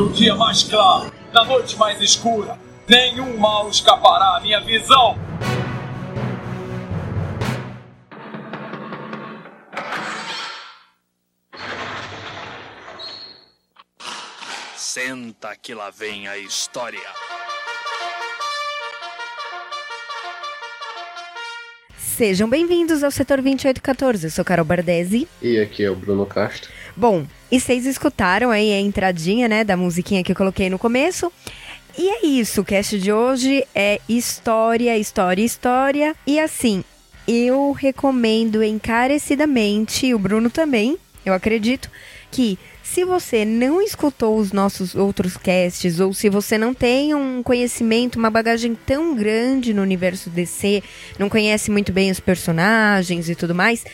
No dia mais claro, na noite mais escura, nenhum mal escapará à minha visão. Senta que lá vem a história. Sejam bem-vindos ao Setor 2814. Eu sou Carol Bardesi. E aqui é o Bruno Castro. Bom, e vocês escutaram aí a entradinha, né, da musiquinha que eu coloquei no começo. E é isso, o cast de hoje é história, história, história. E assim, eu recomendo encarecidamente, o Bruno também, eu acredito, que se você não escutou os nossos outros casts, ou se você não tem um conhecimento, uma bagagem tão grande no universo DC, não conhece muito bem os personagens e tudo mais,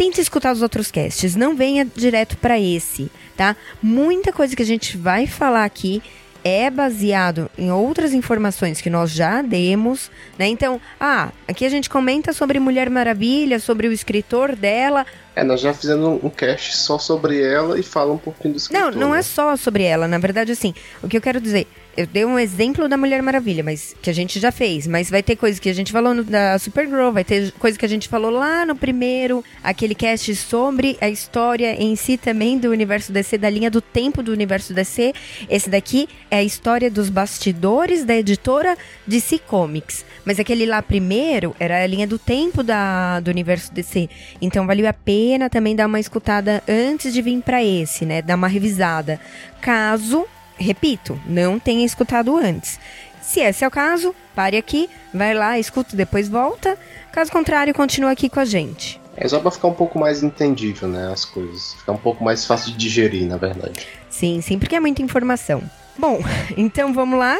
tente escutar os outros casts, não venha direto para esse, tá? Muita coisa que a gente vai falar aqui é baseado em outras informações que nós já demos, né? Então, ah, aqui a gente comenta sobre Mulher Maravilha, sobre o escritor dela. É, nós já fizemos um cast só sobre ela e fala um pouquinho do escritor. Não, não né? é só sobre ela, na verdade, assim, o que eu quero dizer, eu dei um exemplo da Mulher Maravilha, mas que a gente já fez, mas vai ter coisa que a gente falou no, da Supergirl, vai ter coisa que a gente falou lá no primeiro, aquele cast sobre a história em si também do universo DC, da linha do tempo do universo DC. Esse daqui é a história dos bastidores da editora DC Comics. Mas aquele lá primeiro era a linha do tempo da, do universo DC. Então valeu a pena também dar uma escutada antes de vir para esse, né? Dar uma revisada. Caso repito, não tenha escutado antes. Se esse é o caso, pare aqui, vai lá, escuta, depois volta. Caso contrário, continua aqui com a gente. É só pra ficar um pouco mais entendível, né, as coisas. Ficar um pouco mais fácil de digerir, na verdade. Sim, sim, porque é muita informação. Bom, então vamos lá.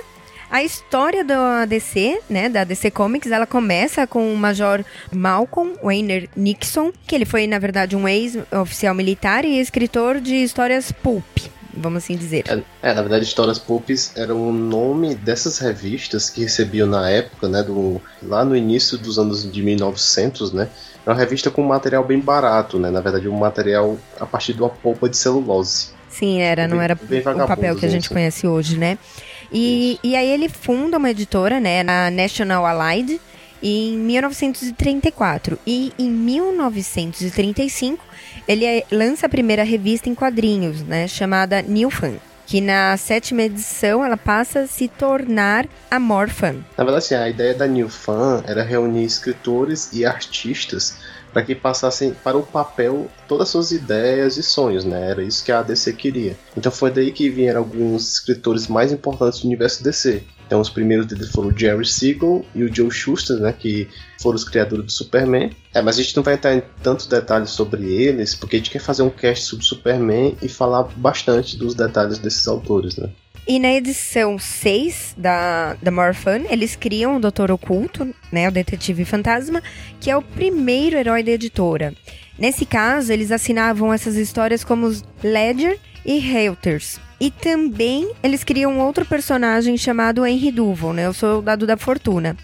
A história da DC, né, da DC Comics, ela começa com o Major Malcolm Wayner Nixon, que ele foi, na verdade, um ex-oficial militar e escritor de histórias pulp, vamos assim dizer. É, é, na verdade, Histórias Pulps era o nome dessas revistas que recebiam na época, né, do, lá no início dos anos de 1900, né, era uma revista com material bem barato, né, na verdade um material a partir de uma polpa de celulose. Sim, era, não Bem- era bem o papel que a gente conhece hoje, né? E, e aí ele funda uma editora, né, na National Allied, em 1934. E em 1935 ele eh, lança a primeira revista em quadrinhos, né, chamada New Fan. Que na sétima edição ela passa a se tornar a Morphan. Na verdade, assim, a ideia da New Fan era reunir escritores e artistas para que passassem para o papel todas as suas ideias e sonhos, né? Era isso que a DC queria. Então foi daí que vieram alguns escritores mais importantes do universo DC. Então os primeiros deles foram o Jerry Siegel e o Joe Shuster, né? Que foram os criadores do Superman. É, mas a gente não vai entrar em tantos detalhes sobre eles, porque a gente quer fazer um cast sobre Superman e falar bastante dos detalhes desses autores, né? E na edição 6 da, da Morphan, eles criam o Doutor Oculto, né, o Detetive Fantasma, que é o primeiro herói da editora. Nesse caso, eles assinavam essas histórias como Ledger e Reuters. E também eles criam outro personagem chamado Henry Duval, né, o Soldado da Fortuna.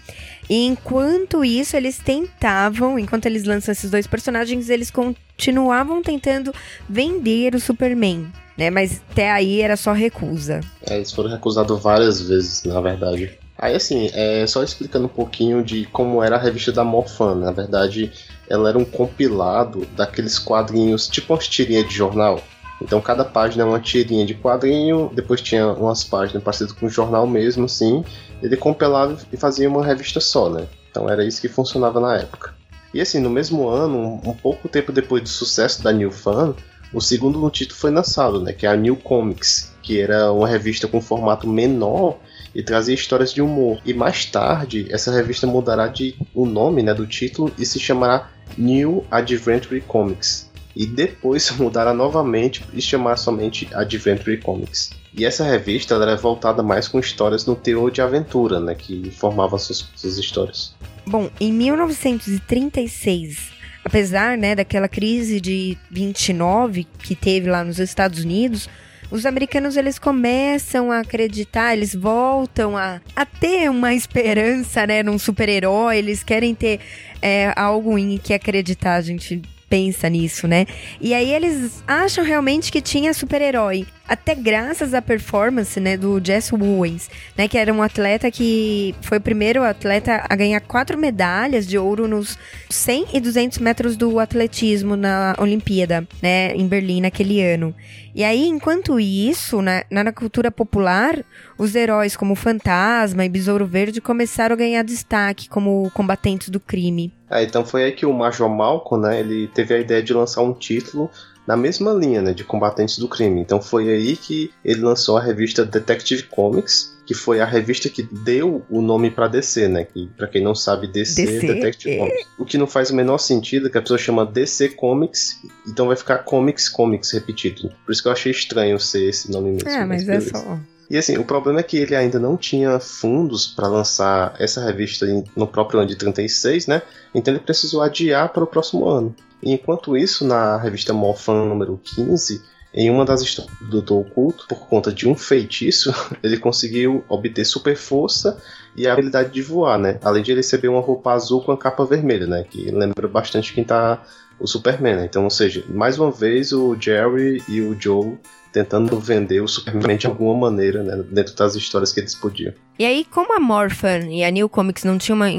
E enquanto isso, eles tentavam, enquanto eles lançam esses dois personagens, eles continuavam tentando vender o Superman, né? Mas até aí era só recusa. É, eles foram recusados várias vezes, na verdade. Aí, assim, é, só explicando um pouquinho de como era a revista da Morfan. Na verdade, ela era um compilado daqueles quadrinhos, tipo umas tirinhas de jornal. Então, cada página é uma tirinha de quadrinho, depois tinha umas páginas parecidas com o jornal mesmo, assim. Ele compilava e fazia uma revista só, né? Então, era isso que funcionava na época. E, assim, no mesmo ano, um, um pouco tempo depois do sucesso da New Fan, o segundo título foi lançado, né? Que é a New Comics, que era uma revista com formato menor e trazia histórias de humor. E mais tarde, essa revista mudará de o nome, né, do título e se chamará New Adventure Comics. E depois mudará novamente e chamar somente Adventure Comics. E essa revista era voltada mais com histórias no teor de aventura, né, que formavam suas, suas histórias. Bom, em 1936, apesar né, daquela crise de 29 que teve lá nos Estados Unidos, os americanos eles começam a acreditar, eles voltam a, a ter uma esperança né, num super-herói, eles querem ter é, algo em que acreditar, gente pensa nisso, né? E aí eles acham realmente que tinha super-herói. Até graças à performance, né, do Jess Owens, né, que era um atleta que foi o primeiro atleta a ganhar quatro medalhas de ouro nos 100 e 200 metros do atletismo na Olimpíada, né, em Berlim naquele ano. E aí, enquanto isso, né, na cultura popular, os heróis como Fantasma e Besouro Verde começaram a ganhar destaque como combatentes do crime. É, então foi aí que o Major Malcolm, né, ele teve a ideia de lançar um título na mesma linha né, de combatentes do crime. Então foi aí que ele lançou a revista Detective Comics, que foi a revista que deu o nome para DC, né? Que para quem não sabe, DC, DC Detective é. Comics. O que não faz o menor sentido, que a pessoa chama DC Comics, então vai ficar Comics Comics repetido. Por isso que eu achei estranho ser esse nome mesmo. É, mas, mas é só. E assim, o problema é que ele ainda não tinha fundos para lançar essa revista no próprio ano de 36, né? Então ele precisou adiar para o próximo ano. E enquanto isso, na revista Morphan número 15, em uma das histórias do Doutor Oculto, por conta de um feitiço, ele conseguiu obter super força e a habilidade de voar, né? Além de receber uma roupa azul com a capa vermelha, né? Que lembra bastante quem tá o Superman, né? Então, ou seja, mais uma vez o Jerry e o Joe tentando vender o Superman de alguma maneira, né, dentro das histórias que eles podiam. E aí, como a Morphan e a New Comics não tinham uma,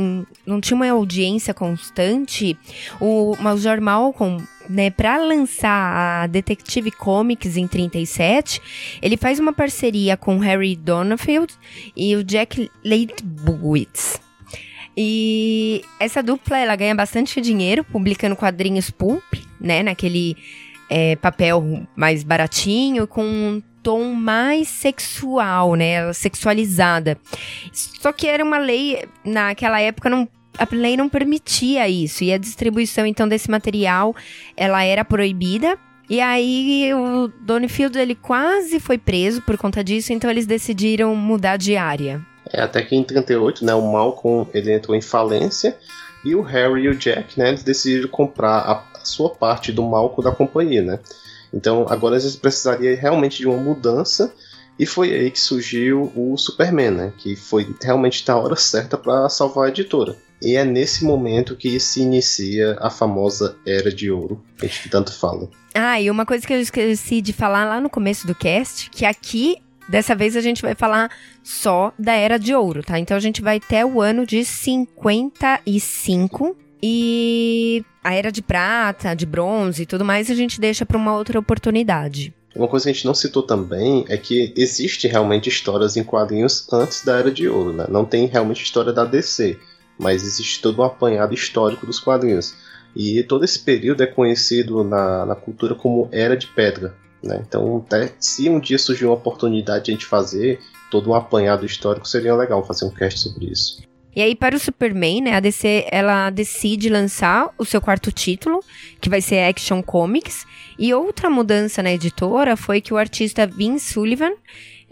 não tinha uma audiência constante, o Major Malcolm né, para lançar a Detective Comics em 37, ele faz uma parceria com Harry Donfield e o Jack Leibowitz. E essa dupla ela ganha bastante dinheiro publicando quadrinhos pulp, né, naquele é, papel mais baratinho, com um tom mais sexual, né? Sexualizada. Só que era uma lei, naquela época, não a lei não permitia isso. E a distribuição, então, desse material, ela era proibida. E aí, o Donfield, ele quase foi preso por conta disso. Então, eles decidiram mudar de área. É, até que em 38, né, o Malcolm, ele entrou em falência. E o Harry e o Jack, né, eles decidiram comprar a sua parte do malco da companhia, né? Então agora eles precisariam realmente de uma mudança e foi aí que surgiu o Superman, né? Que foi realmente na hora certa para salvar a editora. E é nesse momento que se inicia a famosa Era de Ouro, que a gente tanto fala. Ah, e uma coisa que eu esqueci de falar lá no começo do cast, que aqui, dessa vez, a gente vai falar só da Era de Ouro, tá? Então a gente vai até o ano de 55 e a era de prata, de bronze e tudo mais, a gente deixa para uma outra oportunidade. Uma coisa que a gente não citou também é que existe realmente histórias em quadrinhos antes da Era de Ouro, né? Não tem realmente história da DC, mas existe todo um apanhado histórico dos quadrinhos. E todo esse período é conhecido na, na cultura como Era de Pedra. Né? Então, até se um dia surgir uma oportunidade de a gente fazer todo um apanhado histórico, seria legal fazer um cast sobre isso. E aí, para o Superman, né, a DC ela decide lançar o seu quarto título, que vai ser Action Comics. E outra mudança na editora foi que o artista Vince Sullivan,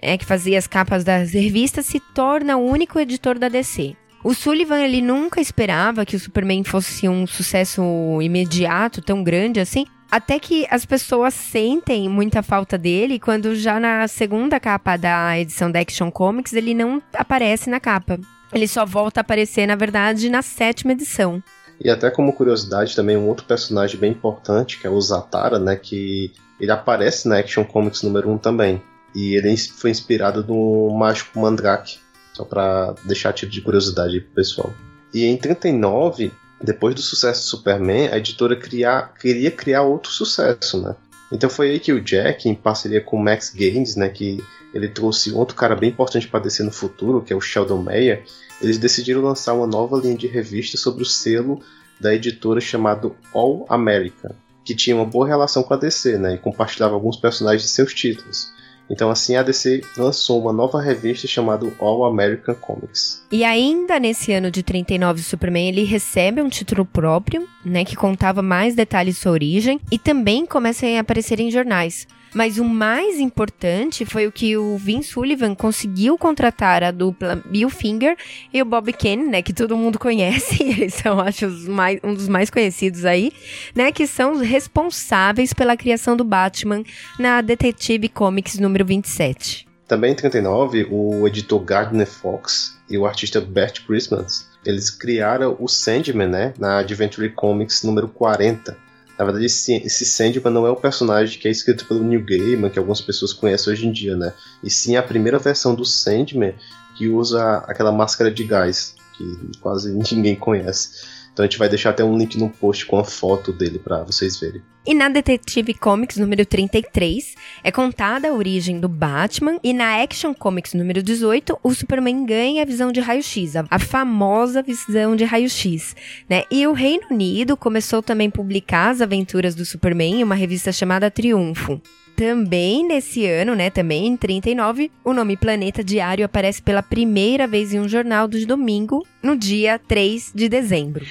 é, que fazia as capas das revistas, se torna o único editor da DC. O Sullivan ele nunca esperava que o Superman fosse um sucesso imediato, tão grande assim, até que as pessoas sentem muita falta dele quando já na segunda capa da edição da Action Comics ele não aparece na capa. Ele só volta a aparecer, na verdade, na sétima edição. E até como curiosidade também um outro personagem bem importante, que é o Zatara, né, que ele aparece na Action Comics número 1 também. E ele foi inspirado no Mágico Mandrake, só para deixar tipo de curiosidade pro pessoal. E em 39, depois do sucesso do Superman, a editora criar, queria criar outro sucesso, né? Então foi aí que o Jack, em parceria com o Max Gaines, né, que ele trouxe outro cara bem importante para descer no futuro, que é o Sheldon Mayer, eles decidiram lançar uma nova linha de revista sobre o selo da editora chamado All America, que tinha uma boa relação com a DC, né, e compartilhava alguns personagens de seus títulos. Então assim a DC lançou uma nova revista chamada All American Comics. E ainda nesse ano de 39 o Superman ele recebe um título próprio, né, que contava mais detalhes de sua origem e também começa a aparecer em jornais. Mas o mais importante foi o que o Vince Sullivan conseguiu contratar a dupla Bill Finger e o Bob Kane, né? Que todo mundo conhece, eles são, acho, mais, um dos mais conhecidos aí, né? Que são os responsáveis pela criação do Batman na Detective Comics número 27. Também em 39, o editor Gardner Fox e o artista Bert Christmas, eles criaram o Sandman, né? Na Adventure Comics número 40 Na verdade, esse, Sandman não é o personagem que é escrito pelo Neil Gaiman, que algumas pessoas conhecem hoje em dia, né? E sim a primeira versão do Sandman que usa aquela máscara de gás, que quase ninguém conhece. Então a gente vai deixar até um link no post com a foto dele para vocês verem. E na Detective Comics número 33 é contada a origem do Batman e na Action Comics número 18 o Superman ganha a visão de raio-x, a famosa visão de raio-x, né? E o Reino Unido começou também a publicar as aventuras do Superman em uma revista chamada Triunfo. Também nesse ano, né, também em 39, o nome Planeta Diário aparece pela primeira vez em um jornal do domingo, no dia 3 de dezembro.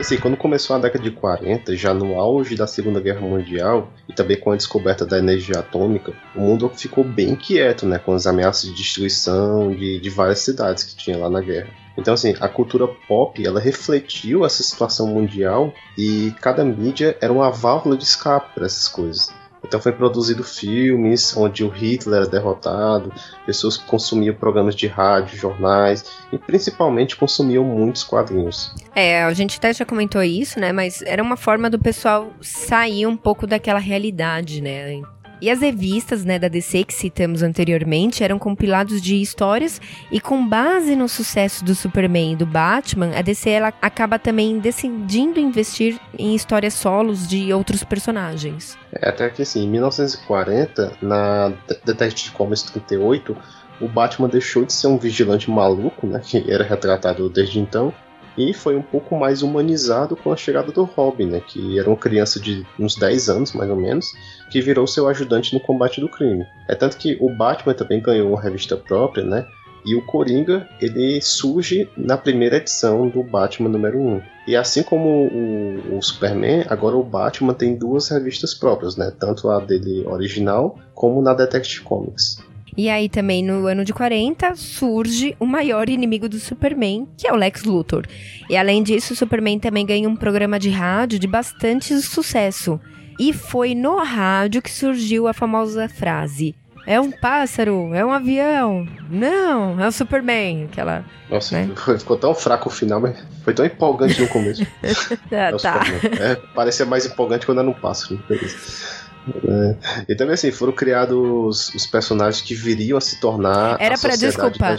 Assim, quando começou a década de 40, já no auge da Segunda Guerra Mundial e também com a descoberta da energia atômica, o mundo ficou bem quieto, né, com as ameaças de destruição de, de várias cidades que tinha lá na guerra. Então, assim, a cultura pop, ela refletiu essa situação mundial e cada mídia era uma válvula de escape para essas coisas. Então foi produzido filmes onde o Hitler era derrotado, pessoas consumiam programas de rádio, jornais e principalmente consumiam muitos quadrinhos. É, a gente até já comentou isso, né? Mas era uma forma do pessoal sair um pouco daquela realidade, né? E as revistas né, da DC que citamos anteriormente eram compilados de histórias e com base no sucesso do Superman e do Batman, a DC ela acaba também decidindo investir em histórias solos de outros personagens. É, até que assim, em 1940, na Detective Comics 38, o Batman deixou de ser um vigilante maluco, né, que era retratado desde então, e foi um pouco mais humanizado com a chegada do Robin, né, que era uma criança de uns 10 anos, mais ou menos, que virou seu ajudante no combate do crime. É tanto que o Batman também ganhou uma revista própria, né, e o Coringa, ele surge na primeira edição do Batman número 1. E assim como o, o, Superman, agora o Batman tem duas revistas próprias, né? Tanto a dele original, como na Detective Comics. E aí também no ano de 40 surge o maior inimigo do Superman, que é o Lex Luthor. E além disso, o Superman também ganha um programa de rádio de bastante sucesso. E foi no rádio que surgiu a famosa frase: é um pássaro, é um avião. Não, é o Superman. Aquela. Nossa, né? ficou tão fraco o final, mas foi tão empolgante no começo. é, tá. É, parecia mais empolgante quando era um pássaro. É. E também assim, foram criados os personagens que viriam a se tornar. Era para desculpa. Da...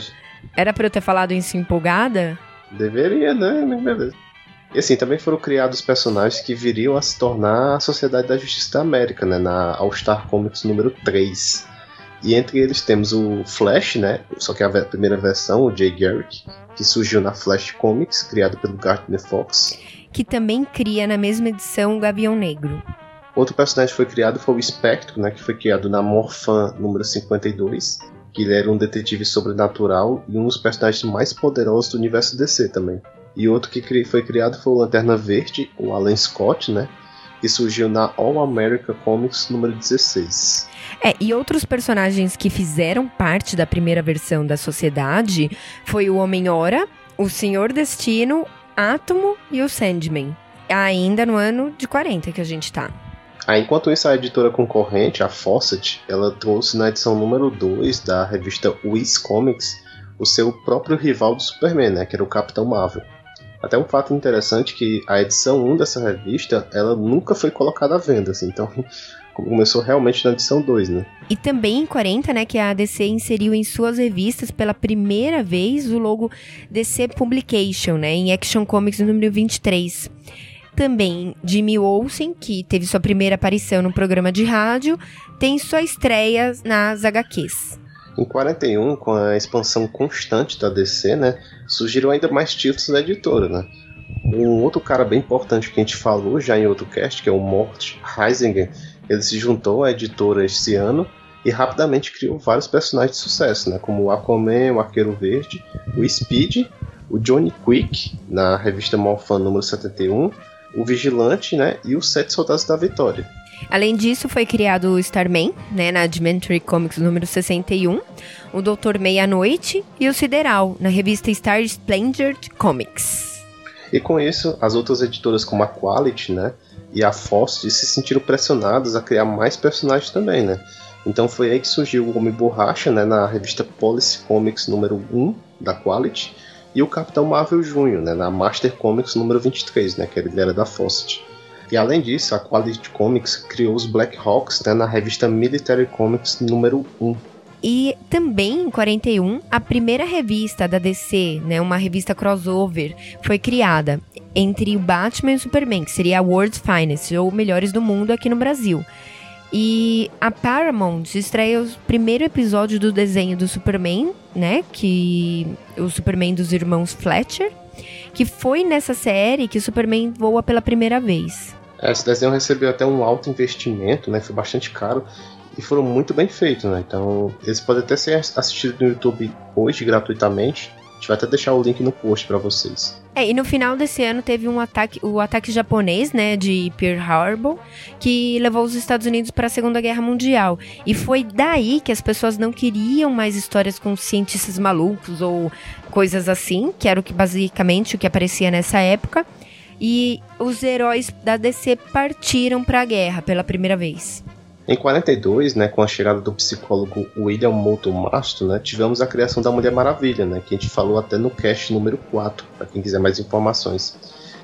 Era para eu ter falado isso empolgada? Deveria, né? Beleza. E assim, também foram criados personagens que viriam a se tornar a Sociedade da Justiça da América, né? Na All Star Comics número 3. E entre eles temos o Flash, né? Só que a primeira versão, o Jay Garrick, que surgiu na Flash Comics, criado pelo Gardner Fox. Que também cria na mesma edição o Gavião Negro. Outro personagem que foi criado foi o Espectro, né, que foi criado na Morphan número 52, que ele era um detetive sobrenatural e um dos personagens mais poderosos do universo DC também. E outro que foi criado foi o Lanterna Verde, o Alan Scott, né, que surgiu na All America Comics número 16. É, e outros personagens que fizeram parte da primeira versão da Sociedade foi o Homem-Hora, o Senhor Destino, Átomo e o Sandman. Ainda no ano de 40 que a gente tá. Ah, enquanto isso, a editora concorrente, a Fawcett, ela trouxe na edição número 2 da revista Wiz Comics o seu próprio rival do Superman, né, que era o Capitão Marvel. Até um fato interessante que a edição 1 dessa revista, ela nunca foi colocada à venda, assim, então começou realmente na edição 2, né? E também em 40, né, que a DC inseriu em suas revistas pela primeira vez o logo DC Publication, né, em Action Comics número 23. Também Jimmy Olsen, que teve sua primeira aparição no programa de rádio, tem sua estreia nas HQs. Em 41, com a expansão constante da DC, né, surgiram ainda mais títulos da editora, né? Um outro cara bem importante que a gente falou já em outro cast, que é o Mort Heisinger, ele se juntou à editora esse ano e rapidamente criou vários personagens de sucesso, né, como o Aquaman, o Arqueiro Verde, o Speed, o Johnny Quick, na revista Morphan número 71, o Vigilante, né, e os Sete Soldados da Vitória. Além disso, foi criado o Starman, né, na Adventure Comics número 61, o Doutor Meia-Noite e o Sideral, na revista Star Splendid Comics. E com isso, as outras editoras como a Quality, né, e a Foster se sentiram pressionados a criar mais personagens também, né? Então foi aí que surgiu o Homem Borracha, né, na revista Policy Comics número 1 da Quality, e o Capitão Marvel Júnior, né, na Master Comics número 23, né, que ele era da Fawcett. E além disso, a Quality Comics criou os Black Hawks né, na revista Military Comics número 1. E também em 41, a primeira revista da DC, né, uma revista crossover, foi criada entre o Batman e o Superman, que seria a World's Finest, ou Melhores do Mundo aqui no Brasil. E a Paramount estreia o primeiro episódio do desenho do Superman, né? Que o Superman dos irmãos Fletcher, que foi nessa série que o Superman voa pela primeira vez. Esse desenho recebeu até um alto investimento, né? Foi bastante caro e foram muito bem feitos, né? Então, eles podem até ser assistidos no YouTube hoje gratuitamente gente vai até deixar o link no post para vocês. É, e no final desse ano teve um ataque, o ataque japonês, né, de Pearl Harbor, que levou os Estados Unidos para a Segunda Guerra Mundial. E foi daí que as pessoas não queriam mais histórias com cientistas malucos ou coisas assim, que era o que basicamente o que aparecia nessa época. E os heróis da DC partiram para a guerra pela primeira vez. Em 42, né, com a chegada do psicólogo William Moulton Marston, né, tivemos a criação da Mulher Maravilha, né, que a gente falou até no cast número 4, para quem quiser mais informações.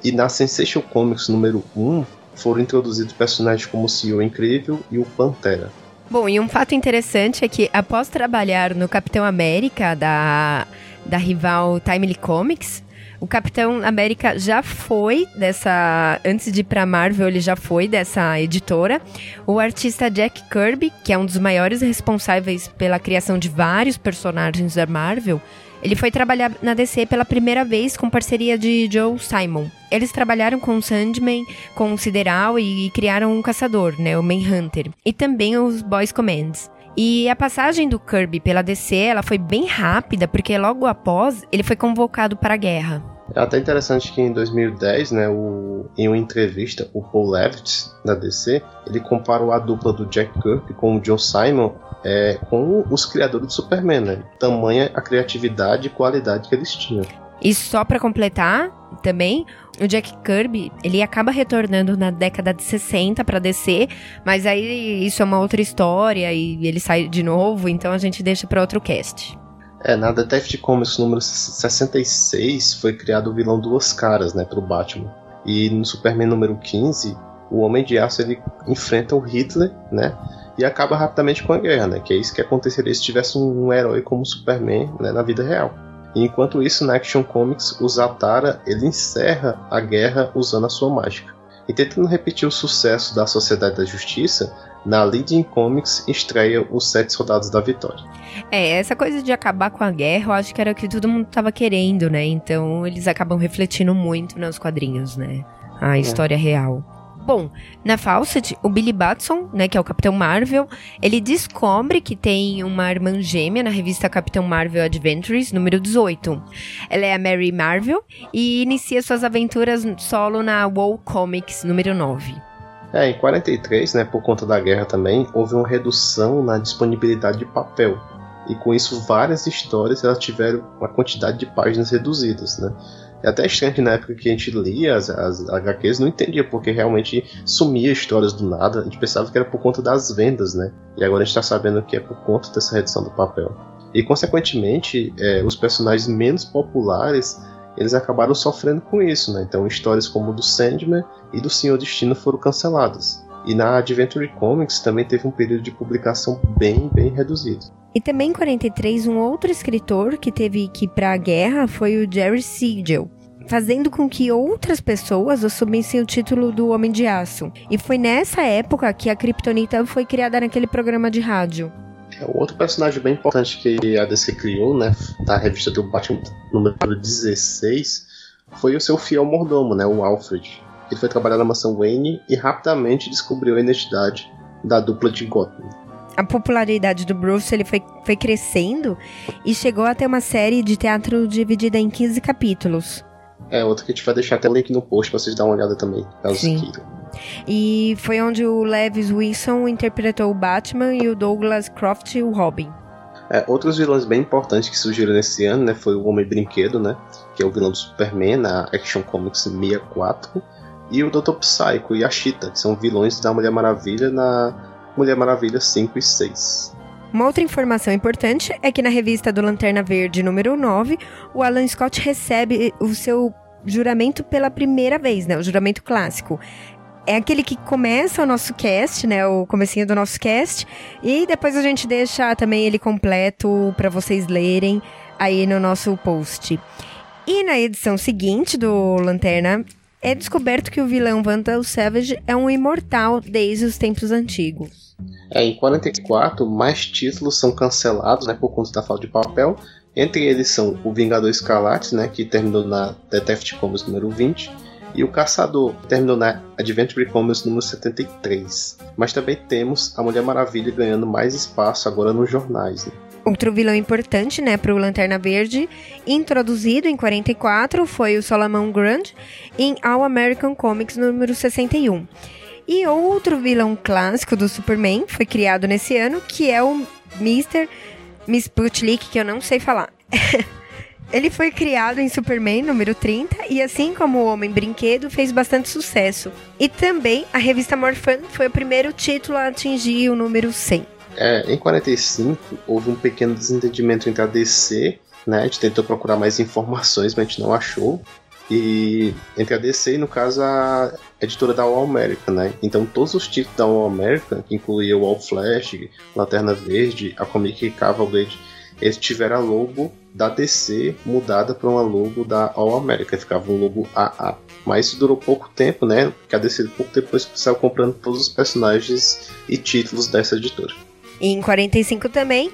E na Sensation Comics número 1 foram introduzidos personagens como o Senhor Incrível e o Pantera. Bom, e um fato interessante é que após trabalhar no Capitão América da, da rival Timely Comics, o Capitão América já foi dessa. Antes de ir pra Marvel, ele já foi dessa editora. O artista Jack Kirby, que é um dos maiores responsáveis pela criação de vários personagens da Marvel, ele foi trabalhar na DC pela primeira vez com parceria de Joe Simon. Eles trabalharam com o Sandman, com o Sideral e, criaram um caçador, né, o Manhunter, e também os Boys Commands. E a passagem do Kirby pela DC, ela foi bem rápida, porque logo após ele foi convocado para a guerra. É até interessante que em 2010, né, o, em uma entrevista, o Paul Levitz, da DC, ele comparou a dupla do Jack Kirby com o Joe Simon é, com os criadores do Superman, né? Tamanha a criatividade e qualidade que eles tinham. E só para completar, também, o Jack Kirby, ele acaba retornando na década de 60 para DC, mas aí isso é uma outra história e ele sai de novo, então a gente deixa para outro cast. É, na Detective Comics número 66 foi criado o vilão Duas Caras, né, pro Batman. E no Superman número 15, o Homem de Aço ele enfrenta o Hitler, né, e acaba rapidamente com a guerra, né, que é isso que aconteceria se tivesse um, herói como o Superman, né, na vida real. Enquanto isso, na Action Comics, o Zatara ele encerra a guerra usando a sua mágica. E tentando repetir o sucesso da Sociedade da Justiça, na Leading Comics estreia os Sete Soldados da Vitória. É, essa coisa de acabar com a guerra, eu acho que era o que todo mundo estava querendo, né? Então eles acabam refletindo muito nos quadrinhos, né? A é. história real. Bom, na Fawcett, o Billy Batson, né, que é o Capitão Marvel, ele descobre que tem uma irmã gêmea na revista Capitão Marvel Adventures, número 18. Ela é a Mary Marvel e inicia suas aventuras solo na Wall Comics, número 9. É, em 43, né, por conta da guerra também, houve uma redução na disponibilidade de papel. E com isso, várias histórias elas tiveram uma quantidade de páginas reduzidas, né? É até estranho que na época que a gente lia as, as HQs não entendia porque realmente sumia histórias do nada. A gente pensava que era por conta das vendas, né? E agora a gente tá sabendo que é por conta dessa redução do papel. E consequentemente, é, os personagens menos populares eles acabaram sofrendo com isso, né? Então histórias como do Sandman e do Senhor Destino foram canceladas. E na Adventure Comics também teve um período de publicação bem, bem reduzido. E também em 43, um outro escritor que teve que ir para a guerra foi o Jerry Siegel, fazendo com que outras pessoas assumissem o título do Homem de Aço. E foi nessa época que a Kryptonita foi criada naquele programa de rádio. É outro personagem bem importante que a DC criou, né, da revista do Batman número 16, foi o seu fiel mordomo, né, o Alfred. Ele foi trabalhar na mansão Wayne e rapidamente descobriu a identidade da dupla de Gotham a popularidade do Bruce ele foi, foi crescendo e chegou a ter uma série de teatro dividida em 15 capítulos. É, outra que a gente vai deixar até o link no post pra vocês darem uma olhada também, caso Sim. E foi onde o Levis Wilson interpretou o Batman e o Douglas Croft o Robin. É, outros vilões bem importantes que surgiram nesse ano, né, foi o Homem Brinquedo, né, que é o vilão do Superman na Action Comics 64, e o Dr. Psycho e a Cheetah, que são vilões da Mulher Maravilha na Mulher Maravilha 5 e 6. Uma outra informação importante é que na revista do Lanterna Verde número 9, o Alan Scott recebe o seu juramento pela primeira vez, né? O juramento clássico. É aquele que começa o nosso cast, né? O comecinho do nosso cast. E depois a gente deixa também ele completo para vocês lerem aí no nosso post. E na edição seguinte do Lanterna, é descoberto que o vilão Vandal Savage é um imortal desde os tempos antigos. É, em 44, mais títulos são cancelados né, por conta da falta de papel. Entre eles são o Vingador Escarlate, né, que terminou na Detective Comics número 20, e o Caçador, que terminou na Adventure Comics número 73. Mas também temos a Mulher Maravilha ganhando mais espaço agora nos jornais. Né? Outro vilão importante, né, para o Lanterna Verde, introduzido em 44, foi o Solomon Grant em All American Comics número 61. E outro vilão clássico do Superman foi criado nesse ano, que é o Mr. Miss Putlik, que eu não sei falar. Ele foi criado em Superman número 30 e, assim como o Homem Brinquedo, fez bastante sucesso. E também a revista Morphan foi o primeiro título a atingir o número 100. É, em 45 houve um pequeno desentendimento entre a DC, né? A gente tentou procurar mais informações, mas a gente não achou e entre a DC e, no caso, a editora da All America, né? Então, todos os títulos da All America, que incluía o All Flash, Lanterna Verde, a Comic Cavalcade, eles tiveram a logo da DC mudada para uma logo da All America, ficava um logo AA. Mas isso durou pouco tempo, né? Porque a DC pouco depois saiu comprando todos os personagens e títulos dessa editora. E em 45 também,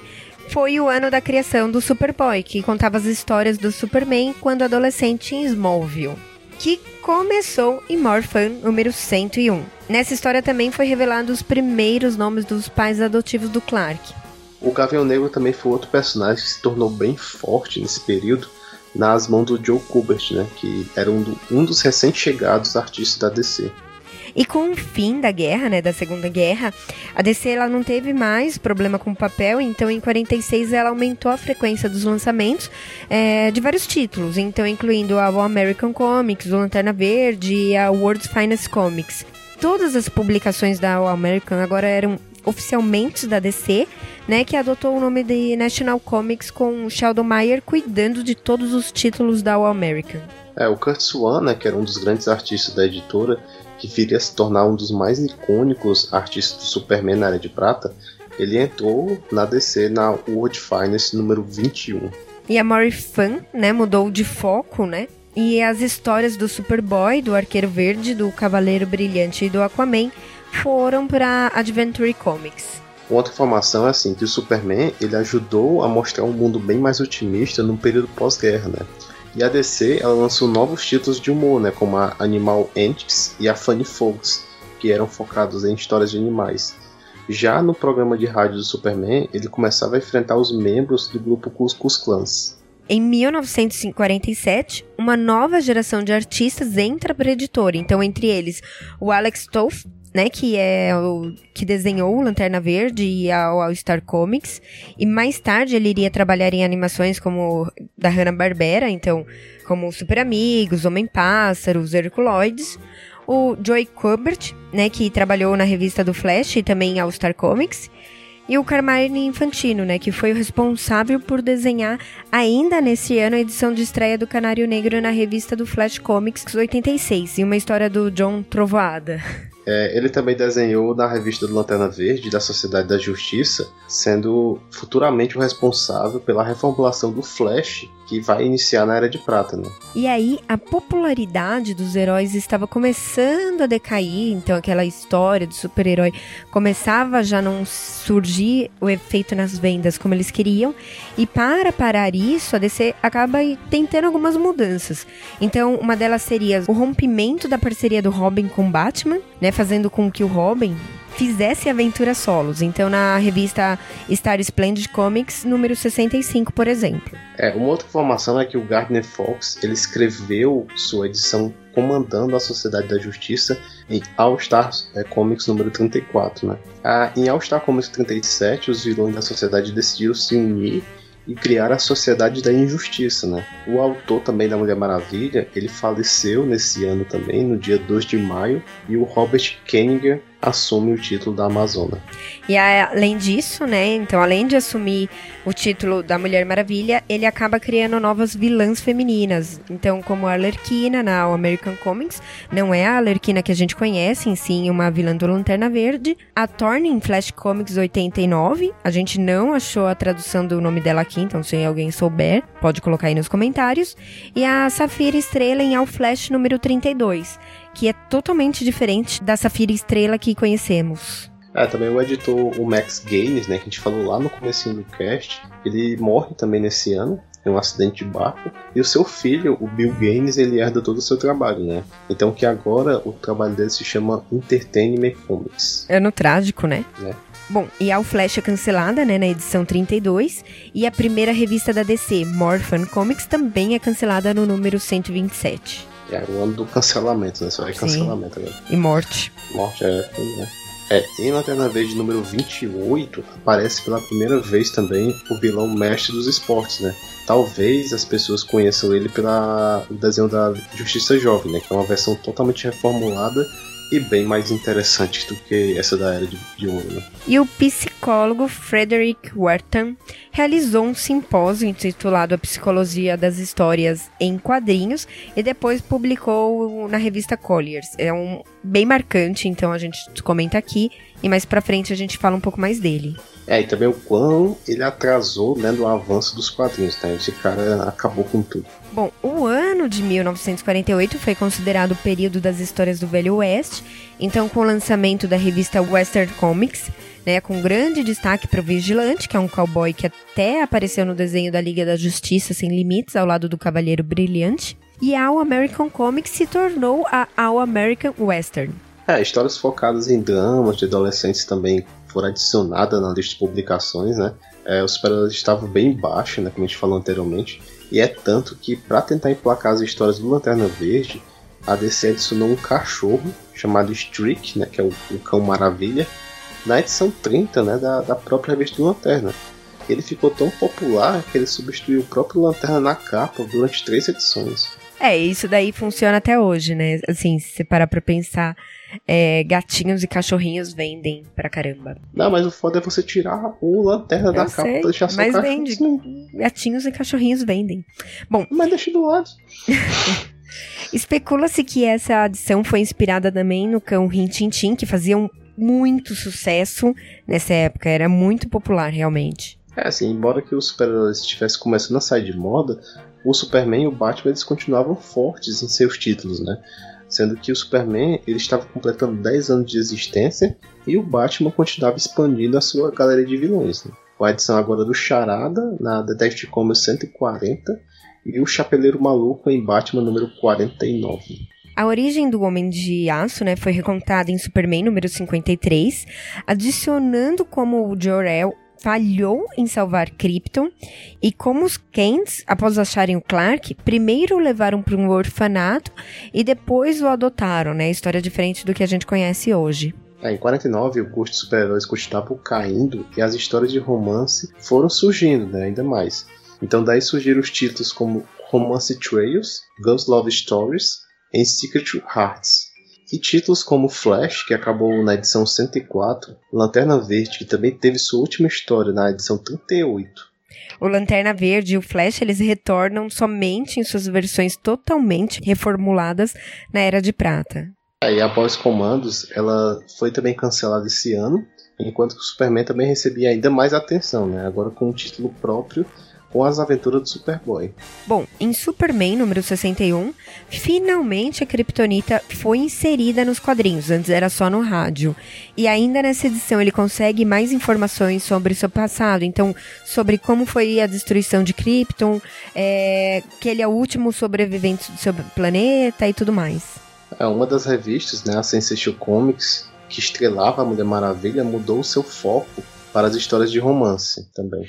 foi o ano da criação do Superboy, que contava as histórias do Superman quando adolescente em Smallville, que começou em Morphan número 101. Nessa história também foi revelado os primeiros nomes dos pais adotivos do Clark. O Gavião Negro também foi outro personagem que se tornou bem forte nesse período nas mãos do Joe Kubert, né, que era um, do, um dos recém-chegados artistas da DC. E com o fim da guerra, né, da Segunda Guerra, a DC ela não teve mais problema com o papel, então em 46 ela aumentou a frequência dos lançamentos é, de vários títulos, então incluindo a All American Comics, o Lanterna Verde e a World's Finest Comics. Todas as publicações da All American agora eram oficialmente da DC, né, que adotou o nome de National Comics com Sheldon Mayer cuidando de todos os títulos da All American. É, o Kurt Swan, né, que era um dos grandes artistas da editora, que viria a se tornar um dos mais icônicos artistas do Superman na Era de Prata, ele entrou na DC na World Finance número 21. E a Mori Fan, né, mudou de foco, né? E as histórias do Superboy, do Arqueiro Verde, do Cavaleiro Brilhante e do Aquaman foram para Adventure Comics. Outra informação é assim que o Superman ele ajudou a mostrar um mundo bem mais otimista no período pós-guerra, né? E a DC ela lançou novos títulos de humor, né, como a Animal Antics e a Funny Folks, que eram focados em histórias de animais. Já no programa de rádio do Superman, ele começava a enfrentar os membros do grupo Cus Cus Clans. Em 1947, uma nova geração de artistas entra para a editora. Então, entre eles, o Alex Toth, né, que é o que desenhou Lanterna Verde e a All Star Comics, e mais tarde ele iria trabalhar em animações como da Hanna-Barbera, então, como Super Amigos, Homem-Pássaro, os Herculoides, o Joey Kubert, né, que trabalhou na revista do Flash e também All Star Comics, e o Carmine Infantino, né, que foi o responsável por desenhar ainda nesse ano a edição de estreia do Canário Negro na revista do Flash Comics 86, e uma história do John Trovoada. É, ele também desenhou na revista do Lanterna Verde da Sociedade da Justiça, sendo futuramente o responsável pela reformulação do Flash, que vai iniciar na Era de Prata, né? E aí a popularidade dos heróis estava começando a decair, então aquela história do super-herói começava já não surgir o efeito nas vendas como eles queriam, e para parar isso, a DC acaba tentando algumas mudanças. Então, uma delas seria o rompimento da parceria do Robin com Batman, né, fazendo com que o Robin fizesse aventuras solos. Então, na revista Star Splendid Comics, número 65, por exemplo. É, uma outra informação é que o Gardner Fox, ele escreveu sua edição comandando a Sociedade da Justiça em All Star é, Comics número 34, né? Ah, em All Star Comics 37, os vilões da sociedade decidiram se unir e criar a Sociedade da Injustiça, né? O autor também da Mulher Maravilha, ele faleceu nesse ano também, no dia 2 de maio, e o Robert Kenninger assume o título da Amazona. E além disso, né, então além de assumir o título da Mulher Maravilha, ele acaba criando novas vilãs femininas. Então, como a Alerquina na American Comics, não é a Alerquina que a gente conhece, em sim uma vilã do Lanterna Verde. A Thorne em Flash Comics 89, a gente não achou a tradução do nome dela aqui, então se alguém souber, pode colocar aí nos comentários. E a Safira Estrela em All Flash número 32 que é totalmente diferente da Safira Estrela que conhecemos. É, também o editor, o Max Gaines, né, que a gente falou lá no começo do cast, ele morre também nesse ano, em um acidente de barco, e o seu filho, o Bill Gaines, ele herda todo o seu trabalho, né? Então que agora o trabalho dele se chama Entertainment Comics. É no trágico, né? É. Bom, e a Flash é cancelada, né, na edição 32, e a primeira revista da DC, Morphin Comics, também é cancelada no número 127. É o ano do cancelamento, né? Só é cancelamento agora. E morte. Morte, é. é. É, em Lanterna Verde número 28, aparece pela primeira vez também o vilão mestre dos esportes, né? Talvez as pessoas conheçam ele pelo desenho da Justiça Jovem, né? Que é uma versão totalmente reformulada e bem mais interessante do que essa da Era de, de Ouro. Né? E o psicólogo Frederick Wharton realizou um simpósio intitulado A Psicologia das Histórias em Quadrinhos e depois publicou na revista Colliers. É um bem marcante, então a gente comenta aqui e mais pra frente a gente fala um pouco mais dele. É, e também o quão ele atrasou né, no avanço dos quadrinhos, tá? Esse cara acabou com tudo. Bom, o ano de 1948 foi considerado o período das histórias do Velho Oeste, então com o lançamento da revista Western Comics, né, com grande destaque para o Vigilante, que é um cowboy que até apareceu no desenho da Liga da Justiça Sem Limites, ao lado do Cavaleiro Brilhante, e a All American Comics se tornou a All American Western. É, histórias focadas em dramas de adolescentes também foram adicionadas na lista de publicações, né? É, os super estavam bem baixo, né, como a gente falou anteriormente, e é tanto que para tentar emplacar as histórias do Lanterna Verde, a DC adicionou um cachorro chamado Streak, né, que é o, o cão maravilha, na edição 30 né, da, da própria revista do Lanterna. Ele ficou tão popular que ele substituiu o próprio Lanterna na capa durante três edições. É, isso daí funciona até hoje, né? Assim, se você parar pra pensar, é, gatinhos e cachorrinhos vendem pra caramba. Não, mas o foda é você tirar o lanterna Eu da sei, capa pra deixar só Mas vende. Assim. Gatinhos e cachorrinhos vendem. Bom. Mas deixa do lado. Especula-se que essa adição foi inspirada também no cão Rin Tin Tin, que fazia um muito sucesso nessa época, era muito popular realmente. É, assim, embora que os super-heróis estivessem começando a sair de moda, o Superman e o Batman eles continuavam fortes em seus títulos, né? Sendo que o Superman ele estava completando 10 anos de existência e o Batman continuava expandindo a sua galeria de vilões. Né? Com a edição agora do Charada na Detective Comics 140 e o Chapeleiro Maluco em Batman número 49. A origem do Homem de Aço né, foi recontada em Superman número 53, adicionando como o Jor-El falhou em salvar Krypton e como os Kents, após acharem o Clark, primeiro o levaram para um orfanato e depois o adotaram, né? História diferente do que a gente conhece hoje. É, em 49, o custo de super-heróis continuava caindo e as histórias de romance foram surgindo, né, ainda mais. Então daí surgiram os títulos como Romance Trails, Guns Love Stories e Secret Hearts. E títulos como Flash, que acabou na edição 104, Lanterna Verde, que também teve sua última história na edição 38. O Lanterna Verde e o Flash eles retornam somente em suas versões totalmente reformuladas na Era de Prata. E após comandos, ela foi também cancelada esse ano, enquanto que o Superman também recebia ainda mais atenção, né? agora com um título próprio com as aventuras do Superboy. Bom, em Superman número 61, finalmente a Kryptonita foi inserida nos quadrinhos, antes era só no rádio. E ainda nessa edição ele consegue mais informações sobre seu passado, então sobre como foi a destruição de Krypton, é, que ele é o último sobrevivente do seu planeta e tudo mais. É uma das revistas, né, a Sensation Comics, que estrelava a Mulher Maravilha, mudou seu foco para as histórias de romance também.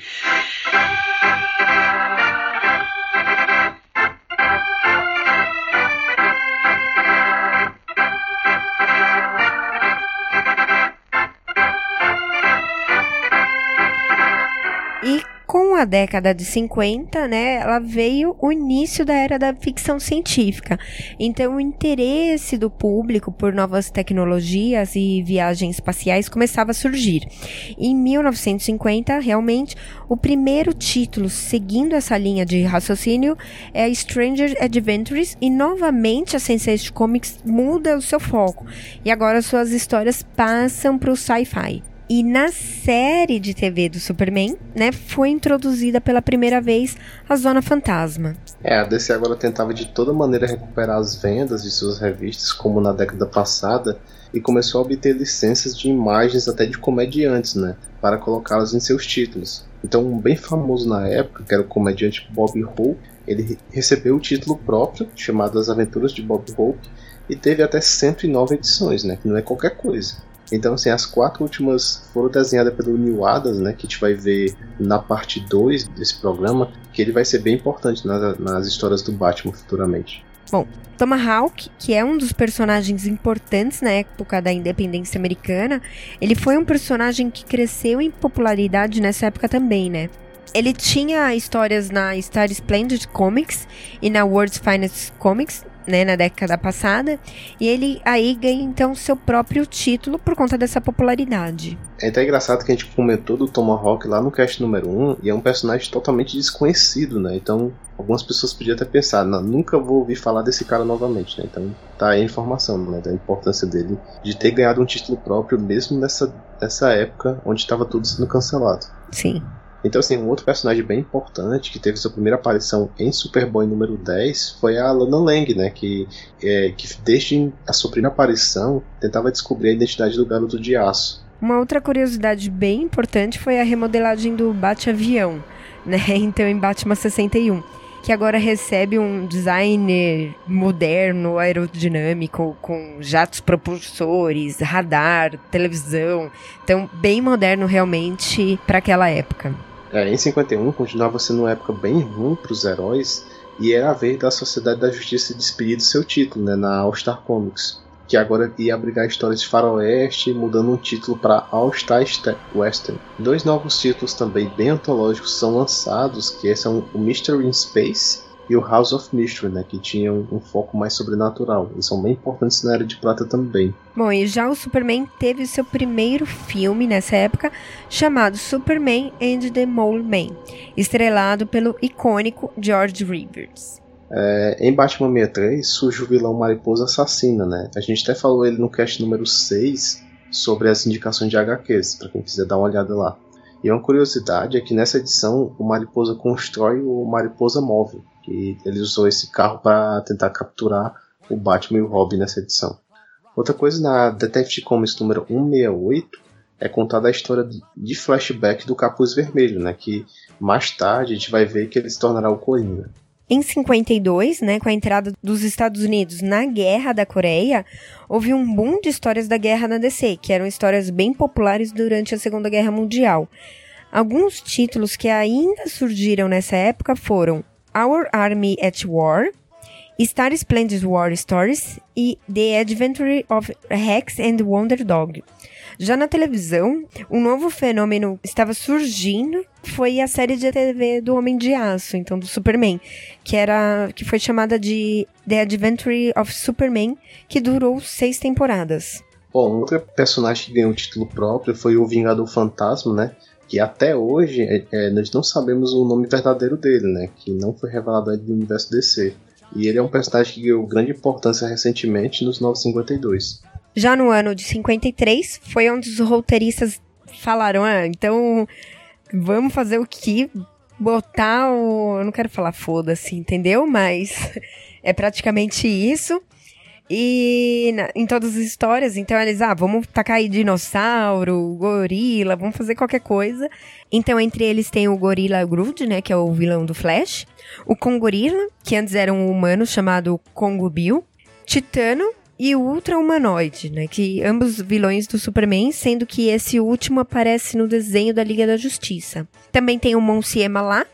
A década de 50, né, ela veio o início da era da ficção científica. Então, o interesse do público por novas tecnologias e viagens espaciais começava a surgir. Em 1950, realmente, o primeiro título seguindo essa linha de raciocínio é Stranger Adventures e novamente a Sensation Comics muda o seu foco e agora suas histórias passam para o sci-fi. E na série de TV do Superman, né, foi introduzida pela primeira vez a Zona Fantasma. É, a DC agora tentava de toda maneira recuperar as vendas de suas revistas, como na década passada, e começou a obter licenças de imagens até de comediantes, né, para colocá-las em seus títulos. Então, um bem famoso na época, que era o comediante Bob Hope, ele recebeu o título próprio, chamado As Aventuras de Bob Hope, e teve até 109 edições, né, que não é qualquer coisa. Então, assim, as quatro últimas foram desenhadas pelo Neil Adams, né? Que a gente vai ver na parte 2 desse programa, que ele vai ser bem importante nas, nas histórias do Batman futuramente. Bom, Tomahawk, que é um dos personagens importantes na época da independência americana, ele foi um personagem que cresceu em popularidade nessa época também, né? Ele tinha histórias na Star Splendid Comics e na World's Finest Comics, né, na década passada, e ele aí ganha então seu próprio título por conta dessa popularidade. É até engraçado que a gente comentou do Tomahawk lá no cast número 1, e é um personagem totalmente desconhecido, né? Então, algumas pessoas podiam até pensar, nunca vou ouvir falar desse cara novamente, né? Então, tá aí a informação, né, da importância dele de ter ganhado um título próprio mesmo nessa, nessa época onde estava tudo sendo cancelado. Sim. Então, assim, um outro personagem bem importante que teve sua primeira aparição em Superboy número 10 foi a Lana Lang, né? Que, é, que desde a sua primeira aparição tentava descobrir a identidade do garoto de aço. Uma outra curiosidade bem importante foi a remodelagem do Bate-Avião, né? Então, em Batman 61 que agora recebe um designer moderno, aerodinâmico, com jatos propulsores, radar, televisão. Então, bem moderno realmente para aquela época. É, em 51 continuava sendo uma época bem ruim para os heróis e era a vez da Sociedade da Justiça despedir do seu título né, na All Star Comics, que agora ia abrigar histórias de faroeste, mudando um título para All Star Western. Dois novos títulos também bem antológicos são lançados, que são o Mystery in Space e o House of Mystery, né, que tinham um foco mais sobrenatural. Eles são bem importantes na Era de Prata também. Bom, e já o Superman teve seu primeiro filme nessa época, chamado Superman and the Mole Man, estrelado pelo icônico George Rivers. É, em Batman 63 surge o vilão Mariposa Assassina, né? A gente até falou ele no cast número 6 sobre as indicações de HQs, para quem quiser dar uma olhada lá. E uma curiosidade é que nessa edição o Mariposa constrói o Mariposa Móvel, que ele usou esse carro para tentar capturar o Batman e o Robin nessa edição. Outra coisa na Detective Comics número 168 é contada a história de flashback do Capuz Vermelho, né, que mais tarde a gente vai ver que ele se tornará o Coringa. Em 52, né, com a entrada dos Estados Unidos na Guerra da Coreia, houve um boom de histórias da guerra na DC, que eram histórias bem populares durante a Segunda Guerra Mundial. Alguns títulos que ainda surgiram nessa época foram Our Army at War, Star Splendid War Stories e The Adventure of Rex and Wonder Dog. Já na televisão, um novo fenômeno estava surgindo, foi a série de TV do Homem de Aço, então do Superman, que era que foi chamada de The Adventure of Superman, que durou seis temporadas. Bom, outro personagem que ganhou um título próprio foi o Vingador Fantasma, né? Que até hoje é, é, nós não sabemos o nome verdadeiro dele, né? Que não foi revelado aí do universo DC. E ele é um personagem que ganhou grande importância recentemente nos 952. Já no ano de 53, foi onde os roteiristas falaram: ah, então vamos fazer o que? Botar o. Eu não quero falar foda-se, entendeu? Mas é praticamente isso. E na, em todas as histórias, então eles, ah, vamos tacar aí dinossauro, gorila, vamos fazer qualquer coisa. Então, entre eles tem o Gorila Groot, né, que é o vilão do Flash. O Kongorila, que antes era um humano chamado Congo Bill. Titano e o Ultra Humanoide, né, que ambos vilões do Superman, sendo que esse último aparece no desenho da Liga da Justiça. Também tem o Monsiema lá,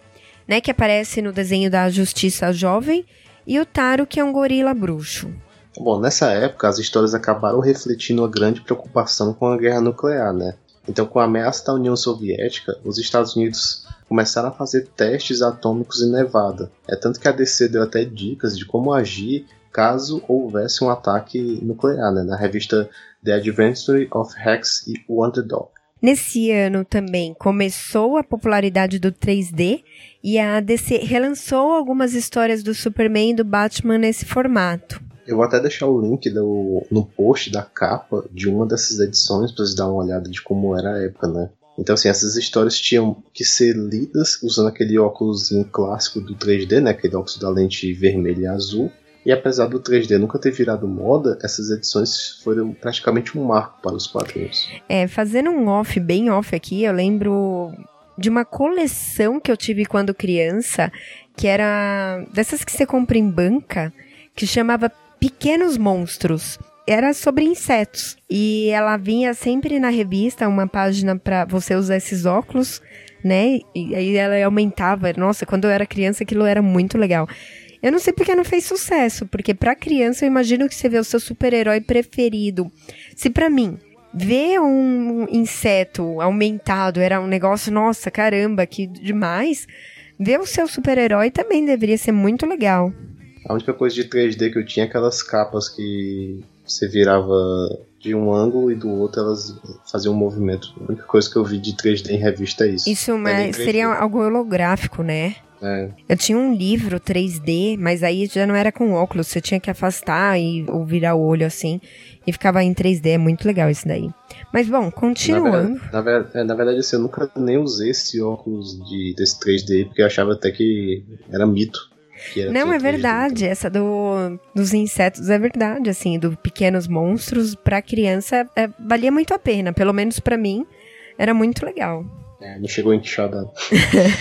né, que aparece no desenho da Justiça Jovem. E o Taro, que é um gorila bruxo. Bom, nessa época as histórias acabaram refletindo a grande preocupação com a guerra nuclear, né? Então, com a ameaça da União Soviética, os Estados Unidos começaram a fazer testes atômicos em Nevada. É tanto que a DC deu até dicas de como agir caso houvesse um ataque nuclear, né, na revista The Adventure of Hex e Underdog. Nesse ano também começou a popularidade do 3D e a DC relançou algumas histórias do Superman e do Batman nesse formato. Eu vou até deixar o link do, no post da capa de uma dessas edições para vocês dar uma olhada de como era a época, né? Então, assim, essas histórias tinham que ser lidas usando aquele óculos clássico do 3D, né? Aquele óculos da lente vermelha e azul. E apesar do 3D nunca ter virado moda, essas edições foram praticamente um marco para os quadrinhos. É, fazendo um off, bem off aqui, eu lembro de uma coleção que eu tive quando criança, que era dessas que você compra em banca, que chamava Pequenos Monstros. Era sobre insetos. E ela vinha sempre na revista, uma página para você usar esses óculos, né? E aí ela aumentava. Nossa, quando eu era criança aquilo era muito legal. Eu não sei porque não fez sucesso, porque para criança eu imagino que você vê o seu super-herói preferido. Se para mim ver um inseto aumentado era um negócio, nossa, caramba, que demais. Ver o seu super-herói também deveria ser muito legal. A única coisa de 3D que eu tinha é aquelas capas que você virava de um ângulo e do outro elas faziam um movimento. A única coisa que eu vi de 3D em revista é isso. Isso é seria algo holográfico, né? É. Eu tinha um livro 3D, mas aí já não era com óculos, você tinha que afastar e ou virar o olho assim, e ficava em 3D, é muito legal isso daí. Mas bom, continuando. Na verdade, na, na verdade assim, eu nunca nem usei esse óculos de, desse 3D, porque eu achava até que era mito. Não, é verdade, essa do, dos insetos é verdade, assim, do pequenos monstros, pra criança é, valia muito a pena, pelo menos para mim, era muito legal. É, não chegou enxada.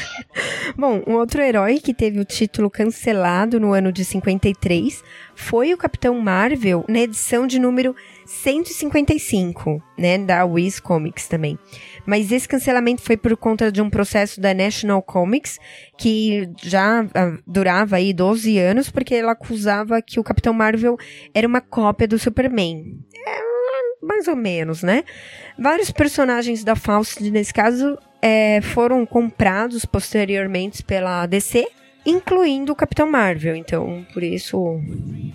Bom, um outro herói que teve o título cancelado no ano de 53 foi o Capitão Marvel na edição de número 155, né, da Wiz Comics também. Mas esse cancelamento foi por conta de um processo da National Comics, que já uh, durava aí 12 anos, porque ela acusava que o Capitão Marvel era uma cópia do Superman. É, mais ou menos, né? Vários personagens da Fawcett, nesse caso, é, foram comprados posteriormente pela DC, incluindo o Capitão Marvel. Então, por isso,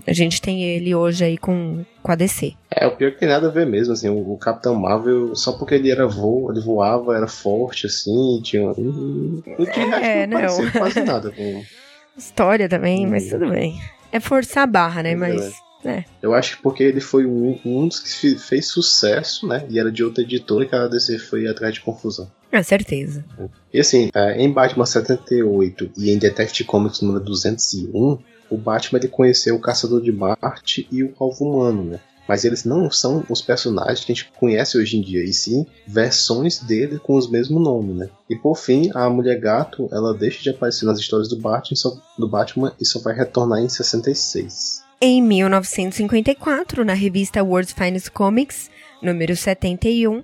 a gente tem ele hoje aí com, com a DC. É, o pior que tem nada a ver mesmo, assim, o, o Capitão Marvel, só porque ele era voo, ele voava, era forte, assim, tinha... Não tinha é, não, não. quase nada com... História também, hum. mas tudo bem. É forçar a barra, né, mas... É. Eu acho que porque ele foi um, um dos que fez sucesso, né? E era de outra editora que a DC foi atrás de confusão. Com certeza. E assim, é, em Batman 78 e em Detective Comics número 201, o Batman ele conheceu o Caçador de Marte e o Alvo Humano, né? Mas eles não são os personagens que a gente conhece hoje em dia, e sim versões dele com os mesmos nomes, né? E por fim, a Mulher Gato, ela deixa de aparecer nas histórias do Batman, do Batman e só vai retornar em 66. Em 1954, na revista World's Finest Comics, número 71,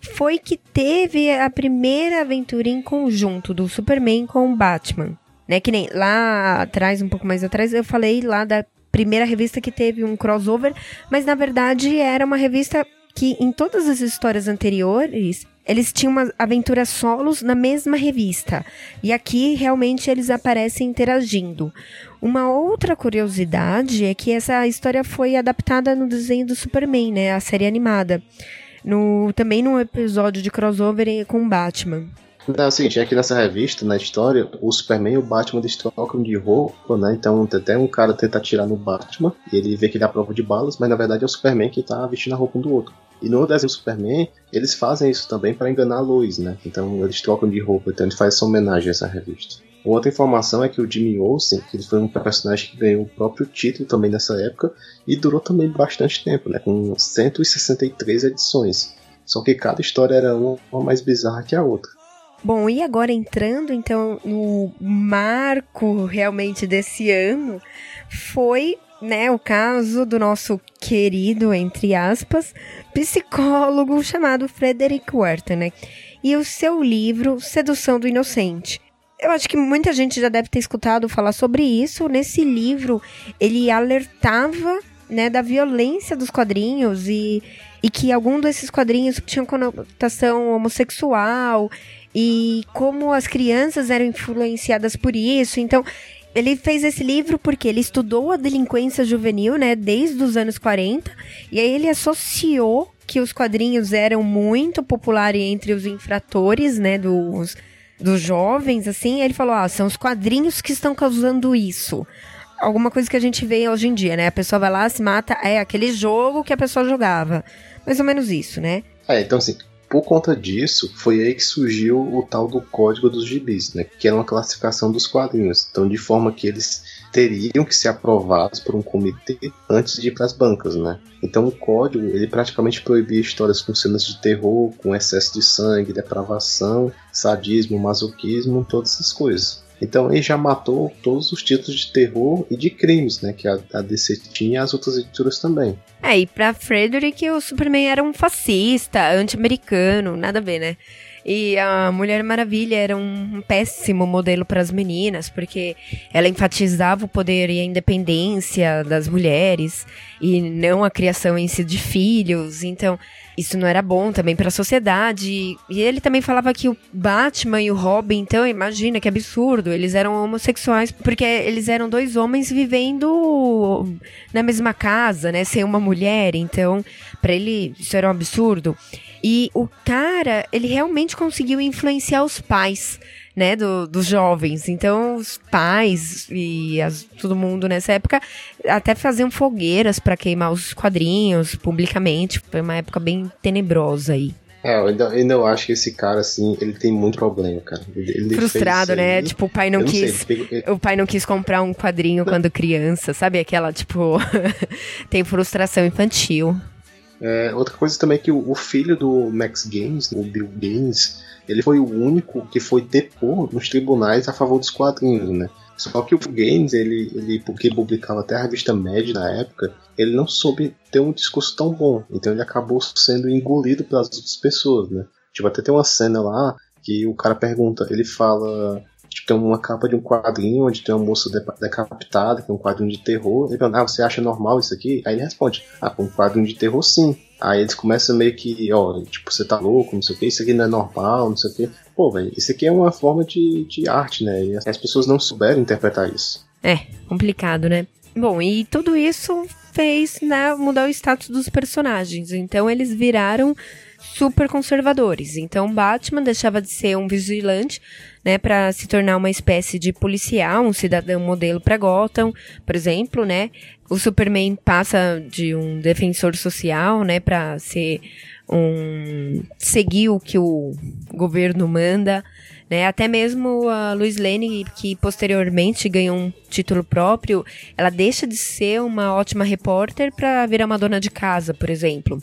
foi que teve a primeira aventura em conjunto do Superman com o Batman. Né, que nem lá atrás, um pouco mais atrás, eu falei lá da primeira revista que teve um crossover, mas na verdade era uma revista que em todas as histórias anteriores eles tinham uma aventura solos na mesma revista. E aqui realmente eles aparecem interagindo. Uma outra curiosidade é que essa história foi adaptada no desenho do Superman, né? A série animada. No, também num episódio de crossover com Batman. Então, é o seguinte, aqui nessa revista, na história, o Superman e o Batman trocam de roupa, né? Então até um cara tenta atirar no Batman e ele vê que é a prova de balas, mas na verdade é o Superman que tá vestindo a roupa um do outro. E no desenho do Superman, eles fazem isso também para enganar a Lois, né? Então eles trocam de roupa, então ele faz essa homenagem a essa revista. Outra informação é que o Jimmy Olsen, que ele foi um personagem que ganhou o próprio título também nessa época e durou também bastante tempo, né? Com 163 edições. Só que cada história era uma mais bizarra que a outra. Bom, e agora entrando então no marco realmente desse ano, foi né, o caso do nosso querido, entre aspas, psicólogo chamado Frederick né? E o seu livro Sedução do Inocente. Eu acho que muita gente já deve ter escutado falar sobre isso. Nesse livro, ele alertava, né, da violência dos quadrinhos e e que algum desses quadrinhos tinham conotação homossexual e como as crianças eram influenciadas por isso. Então, ele fez esse livro porque ele estudou a delinquência juvenil, né, desde os anos 40, e aí ele associou que os quadrinhos eram muito populares entre os infratores, né, dos, dos jovens, assim, ele falou, ah, são os quadrinhos que estão causando isso. Alguma coisa que a gente vê hoje em dia, né? A pessoa vai lá, se mata, é aquele jogo que a pessoa jogava. Mais ou menos isso, né? É, então assim, por conta disso, foi aí que surgiu o tal do Código dos Gibis, né, que era uma classificação dos quadrinhos. Então, de forma que eles teriam que ser aprovados por um comitê antes de ir para as bancas, né? Então, o código ele praticamente proibia histórias com cenas de terror, com excesso de sangue, depravação, sadismo, masoquismo, todas essas coisas. Então ele já matou todos os títulos de terror e de crimes, né? Que a, a DC tinha e as outras editoras também. É, e pra Frederick o Superman era um fascista, anti-americano, nada a ver, né? E a Mulher Maravilha era um péssimo modelo para as meninas, porque ela enfatizava o poder e a independência das mulheres e não a criação em si de filhos. Então, isso não era bom também para a sociedade. E ele também falava que o Batman e o Robin, então, imagina que absurdo, eles eram homossexuais porque eles eram dois homens vivendo na mesma casa, né, sem uma mulher. Então, para ele isso era um absurdo. E o cara, ele realmente conseguiu influenciar os pais, né, do, dos jovens. Então, os pais e as, todo mundo nessa época até faziam fogueiras para queimar os quadrinhos publicamente. Foi uma época bem tenebrosa aí. É, eu ainda, ainda acho que esse cara, assim, ele tem muito problema, cara. Ele Frustrado, né? Tipo, o pai não, quis. Sei. O pai não quis comprar um quadrinho quando criança, sabe? Aquela, tipo. tem frustração infantil. É, outra coisa também é que o, filho do Max Games, o Bill Games, ele foi o único que foi depor nos tribunais a favor dos quadrinhos, né? Só que o Games, ele, ele, porque publicava até a revista Mad na época, ele não soube ter um discurso tão bom. Então ele acabou sendo engolido pelas outras pessoas, né? Tipo, até tem uma cena lá que o cara pergunta, ele fala tem uma capa de um quadrinho onde tem uma moça decapitada, que é um quadrinho de terror. Ele pergunta, ah, você acha normal isso aqui? Aí ele responde, ah, um quadrinho de terror sim. Aí eles começam meio que, ó, tipo, você tá louco, não sei o que, isso aqui não é normal, não sei o que. Pô, velho, isso aqui é uma forma de, de arte, né? E as pessoas não souberam interpretar isso. É, complicado, né? Bom, e tudo isso fez né, mudar o status dos personagens. Então eles viraram super conservadores. Então Batman deixava de ser um vigilante, né, para se tornar uma espécie de policial, um cidadão modelo para Gotham, por exemplo, né? O Superman passa de um defensor social, né, para ser um seguir o que o governo manda, né? Até mesmo a Lois Lane, que posteriormente ganhou um título próprio, ela deixa de ser uma ótima repórter para virar uma dona de casa, por exemplo.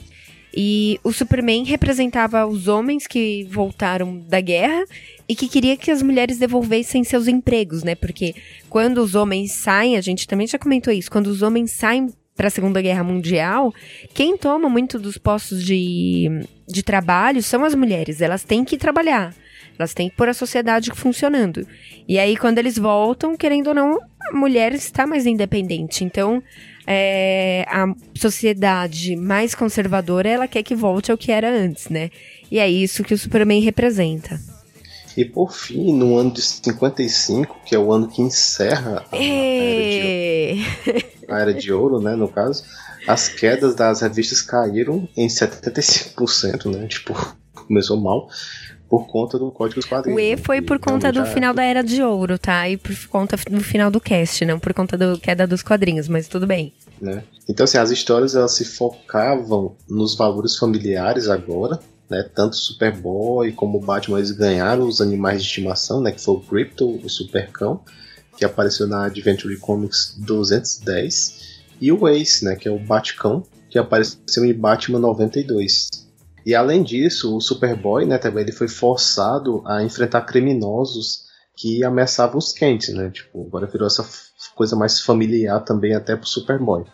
E o Superman representava os homens que voltaram da guerra e que queria que as mulheres devolvessem seus empregos, né? Porque quando os homens saem, a gente também já comentou isso, quando os homens saem para a Segunda Guerra Mundial, quem toma muito dos postos de, de trabalho são as mulheres. Elas têm que trabalhar. Elas têm que pôr a sociedade funcionando. E aí, quando eles voltam, querendo ou não, a mulher está mais independente. Então, é, a sociedade mais conservadora, ela quer que volte ao que era antes, né? E é isso que o Superman representa. E por fim, no ano de 55, que é o ano que encerra a, a, era, de, a era de ouro, né, no caso, as quedas das revistas caíram em 75%, né? Tipo, começou mal por conta do código dos quadrinhos. O E foi por conta do final da Era de Ouro, tá? E por conta do final do cast, não por conta da queda dos quadrinhos, mas tudo bem. Né? Então, assim, as histórias elas se focavam nos valores familiares agora, né? Tanto Superboy como Batman eles ganharam os animais de estimação, né? Que foi o Crypto, o Supercão, que apareceu na Adventure Comics 210, e o Ace, né? Que é o Batcão, que apareceu em Batman 92. E além disso, o Superboy, né, também ele foi forçado a enfrentar criminosos que ameaçavam os quentes, né? Tipo, agora virou essa coisa mais familiar também até pro Superboy.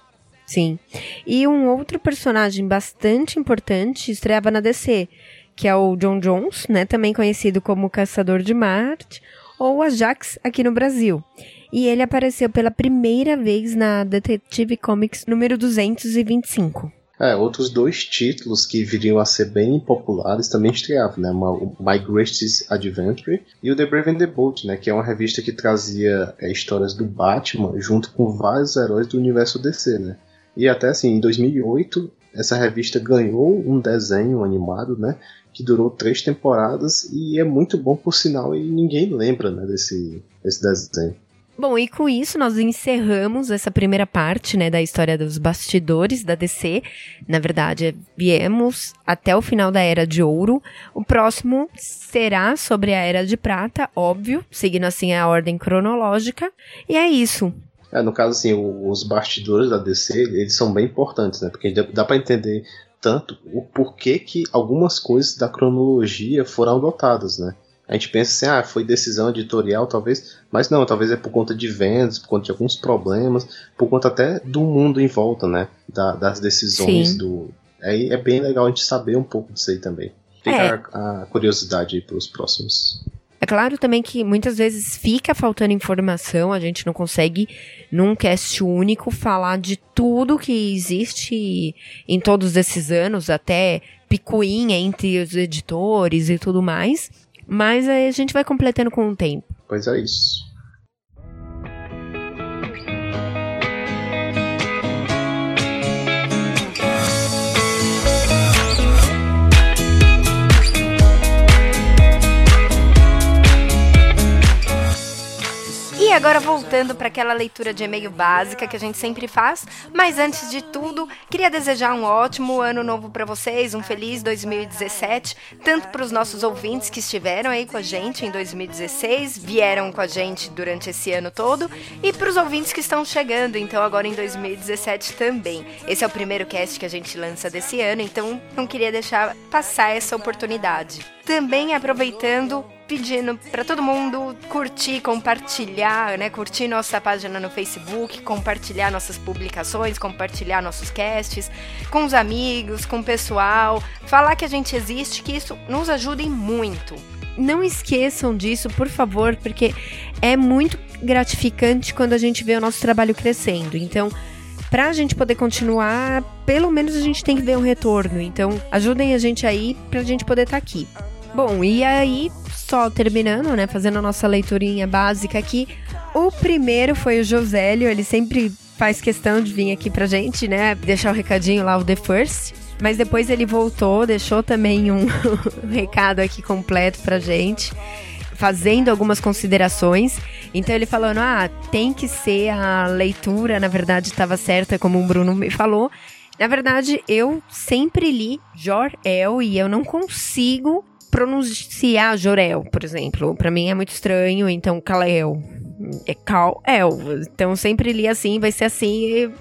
Sim. E um outro personagem bastante importante estreava na DC, que é o John Jones, né, também conhecido como Caçador de Marte, ou Ajax aqui no Brasil. E ele apareceu pela primeira vez na Detective Comics número 225. É, outros dois títulos que viriam a ser bem populares também estreavam, né? O My Greatest Adventure e o The Brave and the Bold, né? Que é uma revista que trazia é, histórias do Batman junto com vários heróis do universo DC, né? E até assim, em 2008, essa revista ganhou um desenho animado, né? Que durou três temporadas e é muito bom por sinal e ninguém lembra, né? Desse, desse desenho. Bom, e com isso nós encerramos essa primeira parte, né, da história dos bastidores da DC. Na verdade, viemos até o final da Era de Ouro. O próximo será sobre a Era de Prata, óbvio, seguindo assim a ordem cronológica. E é isso. É, no caso, assim, os bastidores da DC, eles são bem importantes, né? Porque dá para entender tanto o porquê que algumas coisas da cronologia foram adotadas, né? a gente pensa assim, ah, foi decisão editorial, talvez, mas não, talvez é por conta de vendas, por conta de alguns problemas, por conta até do mundo em volta, né? Da, das decisões Sim. do. Aí é, é bem legal a gente saber um pouco disso aí também. Fica é. a, a curiosidade aí para os próximos. É claro também que muitas vezes fica faltando informação, a gente não consegue, num cast único, falar de tudo que existe em todos esses anos, até picuinha entre os editores e tudo mais. Mas aí a gente vai completando com o tempo. Pois é isso. E agora voltando para aquela leitura de e-mail básica que a gente sempre faz, mas antes de tudo, queria desejar um ótimo ano novo para vocês, um feliz 2017, tanto para os nossos ouvintes que estiveram aí com a gente em 2016, vieram com a gente durante esse ano todo, e para os ouvintes que estão chegando, então agora em 2017 também. Esse é o primeiro cast que a gente lança desse ano, então não queria deixar passar essa oportunidade. Também aproveitando pedindo para todo mundo curtir, compartilhar, né? Curtir nossa página no Facebook, compartilhar nossas publicações, compartilhar nossos casts com os amigos, com o pessoal, falar que a gente existe, que isso nos ajude muito. Não esqueçam disso, por favor, porque é muito gratificante quando a gente vê o nosso trabalho crescendo. Então, para a gente poder continuar, pelo menos a gente tem que ver um retorno. Então, ajudem a gente aí para a gente poder estar tá aqui. Bom, e aí só terminando, né, fazendo a nossa leiturinha básica aqui. O primeiro foi o Josélio, ele sempre faz questão de vir aqui pra gente, né, deixar o recadinho lá, o The First. Mas depois ele voltou, deixou também um recado aqui completo pra gente, fazendo algumas considerações. Então ele falando, ah, tem que ser a leitura, na verdade estava certa, como o Bruno me falou. Na verdade, eu sempre li Jor-El e eu não consigo pronunciar Jorel, por exemplo. Para mim é muito estranho, então Kalel. É Kal-El. Então sempre li assim, vai ser assim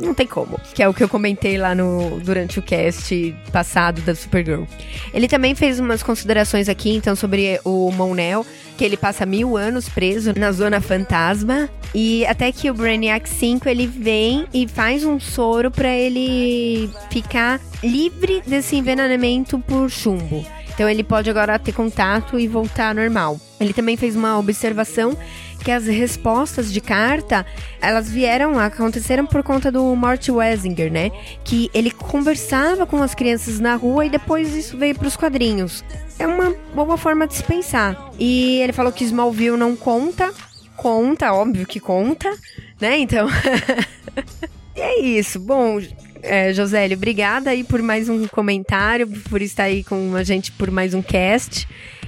não tem como. Que é o que eu comentei lá no durante o cast passado da Supergirl. Ele também fez umas considerações aqui, então, sobre o Monel, que ele passa mil anos preso na Zona Fantasma. E até que o Brainiac 5 ele vem e faz um soro para ele ficar livre desse envenenamento por chumbo. Então ele pode agora ter contato e voltar normal. Ele também fez uma observação que as respostas de carta, elas vieram, aconteceram por conta do Mort Wesinger, né? Que ele conversava com as crianças na rua e depois isso veio para os quadrinhos. É uma boa forma de se pensar. E ele falou que Smallville não conta. Conta, óbvio que conta, né? Então. e é isso. Bom, é, Josélio, obrigada aí por mais um comentário, por estar aí com a gente por mais um cast.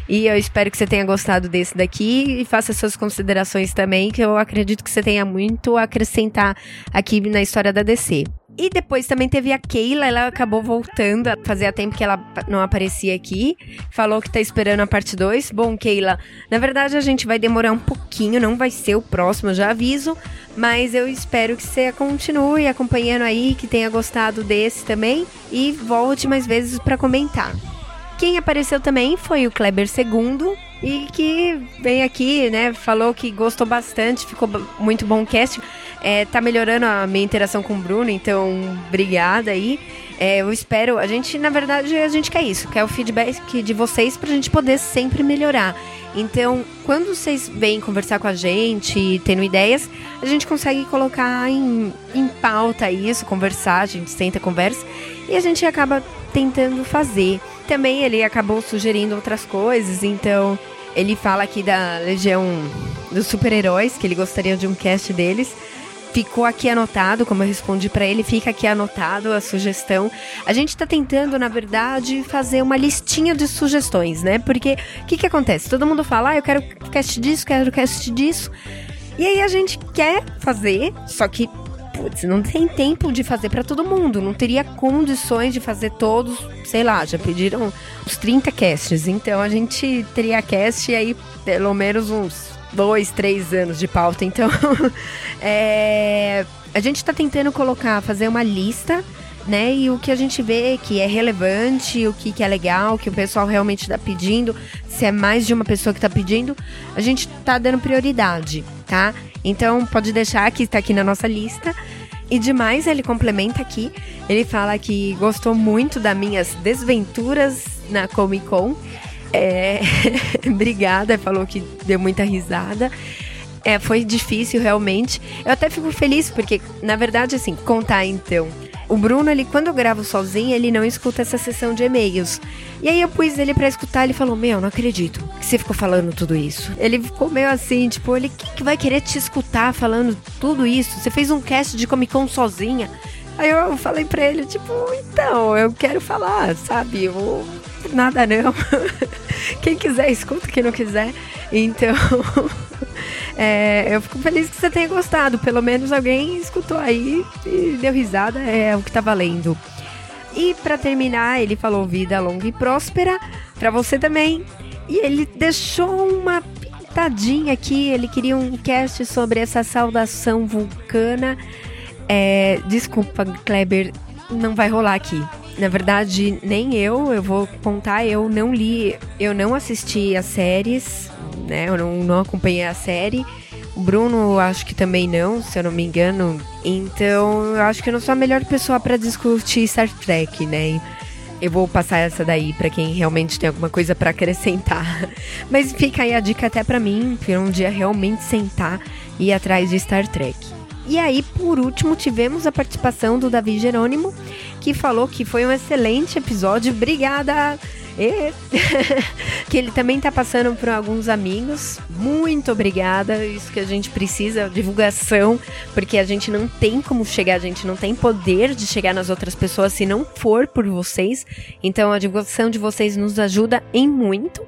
E eu espero que você tenha gostado desse daqui e faça suas considerações também, que eu acredito que você tenha muito a acrescentar aqui na história da DC. E depois também teve a Keila, ela acabou voltando, fazia tempo que ela não aparecia aqui. Falou que tá esperando a parte 2. Bom, Keila, na verdade a gente vai demorar um pouquinho, não vai ser o próximo, já aviso. Mas eu espero que você continue acompanhando aí, que tenha gostado desse também. E volte mais vezes para comentar. Quem apareceu também foi o Kleber II e que vem aqui, né? Falou que gostou bastante, ficou muito bom o cast. É, tá melhorando a minha interação com o Bruno, então obrigada aí. É, eu espero, a gente, na verdade, a gente quer isso, quer o feedback de vocês pra gente poder sempre melhorar. Então, quando vocês vêm conversar com a gente, tendo ideias, a gente consegue colocar em, em pauta isso, conversar, a gente senta, conversa e a gente acaba tentando fazer. Também ele acabou sugerindo outras coisas, então ele fala aqui da Legião dos Super-Heróis, que ele gostaria de um cast deles. Ficou aqui anotado, como eu respondi para ele, fica aqui anotado a sugestão. A gente tá tentando, na verdade, fazer uma listinha de sugestões, né? Porque o que que acontece? Todo mundo fala, ah, eu quero cast disso, quero cast disso. E aí a gente quer fazer, só que putz, não tem tempo de fazer para todo mundo, não teria condições de fazer todos, sei lá, já pediram uns 30 casts, então a gente teria cast aí pelo menos uns dois, três anos de pauta. Então, é, a gente está tentando colocar, fazer uma lista, né? E o que a gente vê que é relevante, o que, que é legal, que o pessoal realmente está pedindo, se é mais de uma pessoa que está pedindo, a gente está dando prioridade, tá? Então, pode deixar que está aqui na nossa lista. E demais, ele complementa aqui. Ele fala que gostou muito das minhas desventuras na Comic Con é, obrigada, falou que deu muita risada. É, foi difícil realmente. Eu até fico feliz porque, na verdade, assim, contar então. O Bruno, ele, quando eu gravo sozinho, ele não escuta essa sessão de e-mails. E aí eu pus ele para escutar, ele falou: Meu, não acredito que você ficou falando tudo isso. Ele ficou meio assim, tipo, ele quem que vai querer te escutar falando tudo isso? Você fez um cast de Comic Con sozinha. Aí eu falei pra ele, tipo, então, eu quero falar, sabe? Eu nada não. Quem quiser, escuta, quem não quiser. Então, é, eu fico feliz que você tenha gostado. Pelo menos alguém escutou aí e deu risada, é o que tá valendo. E para terminar, ele falou vida longa e próspera para você também. E ele deixou uma pintadinha aqui, ele queria um cast sobre essa saudação vulcana. É, desculpa, Kleber, não vai rolar aqui. Na verdade, nem eu, eu vou contar, eu não li, eu não assisti as séries, né? Eu não, não acompanhei a série. O Bruno, acho que também não, se eu não me engano. Então, eu acho que eu não sou a melhor pessoa para discutir Star Trek, né? Eu vou passar essa daí para quem realmente tem alguma coisa para acrescentar. Mas fica aí a dica até para mim, para um dia realmente sentar e ir atrás de Star Trek. E aí, por último, tivemos a participação do Davi Jerônimo, que falou que foi um excelente episódio. Obrigada! E... que ele também tá passando por alguns amigos. Muito obrigada. Isso que a gente precisa, divulgação, porque a gente não tem como chegar, a gente não tem poder de chegar nas outras pessoas se não for por vocês. Então a divulgação de vocês nos ajuda em muito,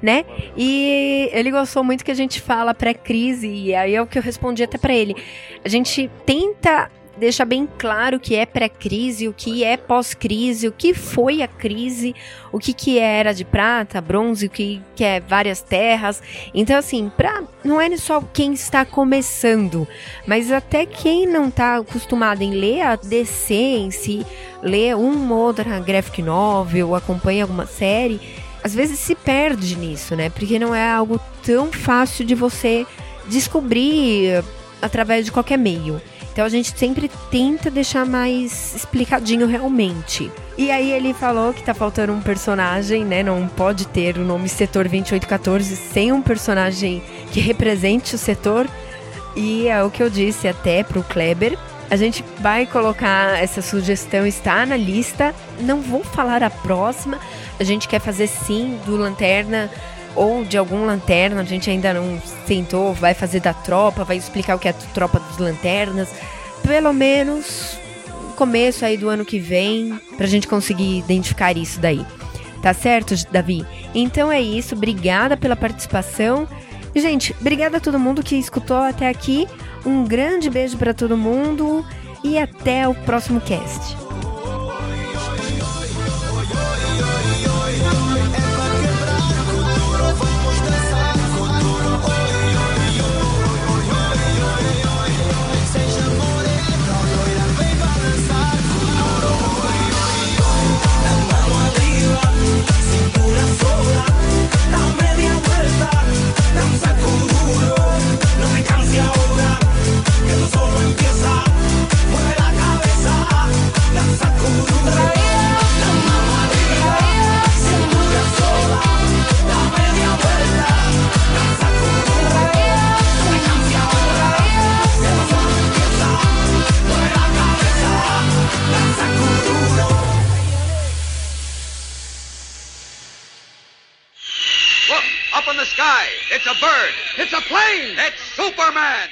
né? E ele gostou muito que a gente fala pré-crise, e aí é o que eu respondi até para ele. A gente tenta deixa bem claro o que é pré-crise, o que é pós-crise, o que foi a crise, o que, que era de prata, bronze, o que, que é várias terras. Então, assim, pra, não é só quem está começando, mas até quem não está acostumado em ler a DC em si, ler uma ou outra graphic novel, acompanha alguma série, às vezes se perde nisso, né? Porque não é algo tão fácil de você descobrir através de qualquer meio. Então a gente sempre tenta deixar mais explicadinho realmente. E aí ele falou que tá faltando um personagem, né? Não pode ter o nome Setor 2814 sem um personagem que represente o setor. E é o que eu disse até pro Kleber. A gente vai colocar essa sugestão, está na lista. Não vou falar a próxima. A gente quer fazer sim do Lanterna ou de algum lanterna, a gente ainda não sentou, vai fazer da tropa, vai explicar o que é a tropa dos lanternas. Pelo menos começo aí do ano que vem, pra gente conseguir identificar isso daí. Tá certo, Davi? Então é isso, obrigada pela participação. Gente, obrigada a todo mundo que escutou até aqui. Um grande beijo para todo mundo e até o próximo cast. Oh, the sky, it's a bird. It's a plane. It's Superman.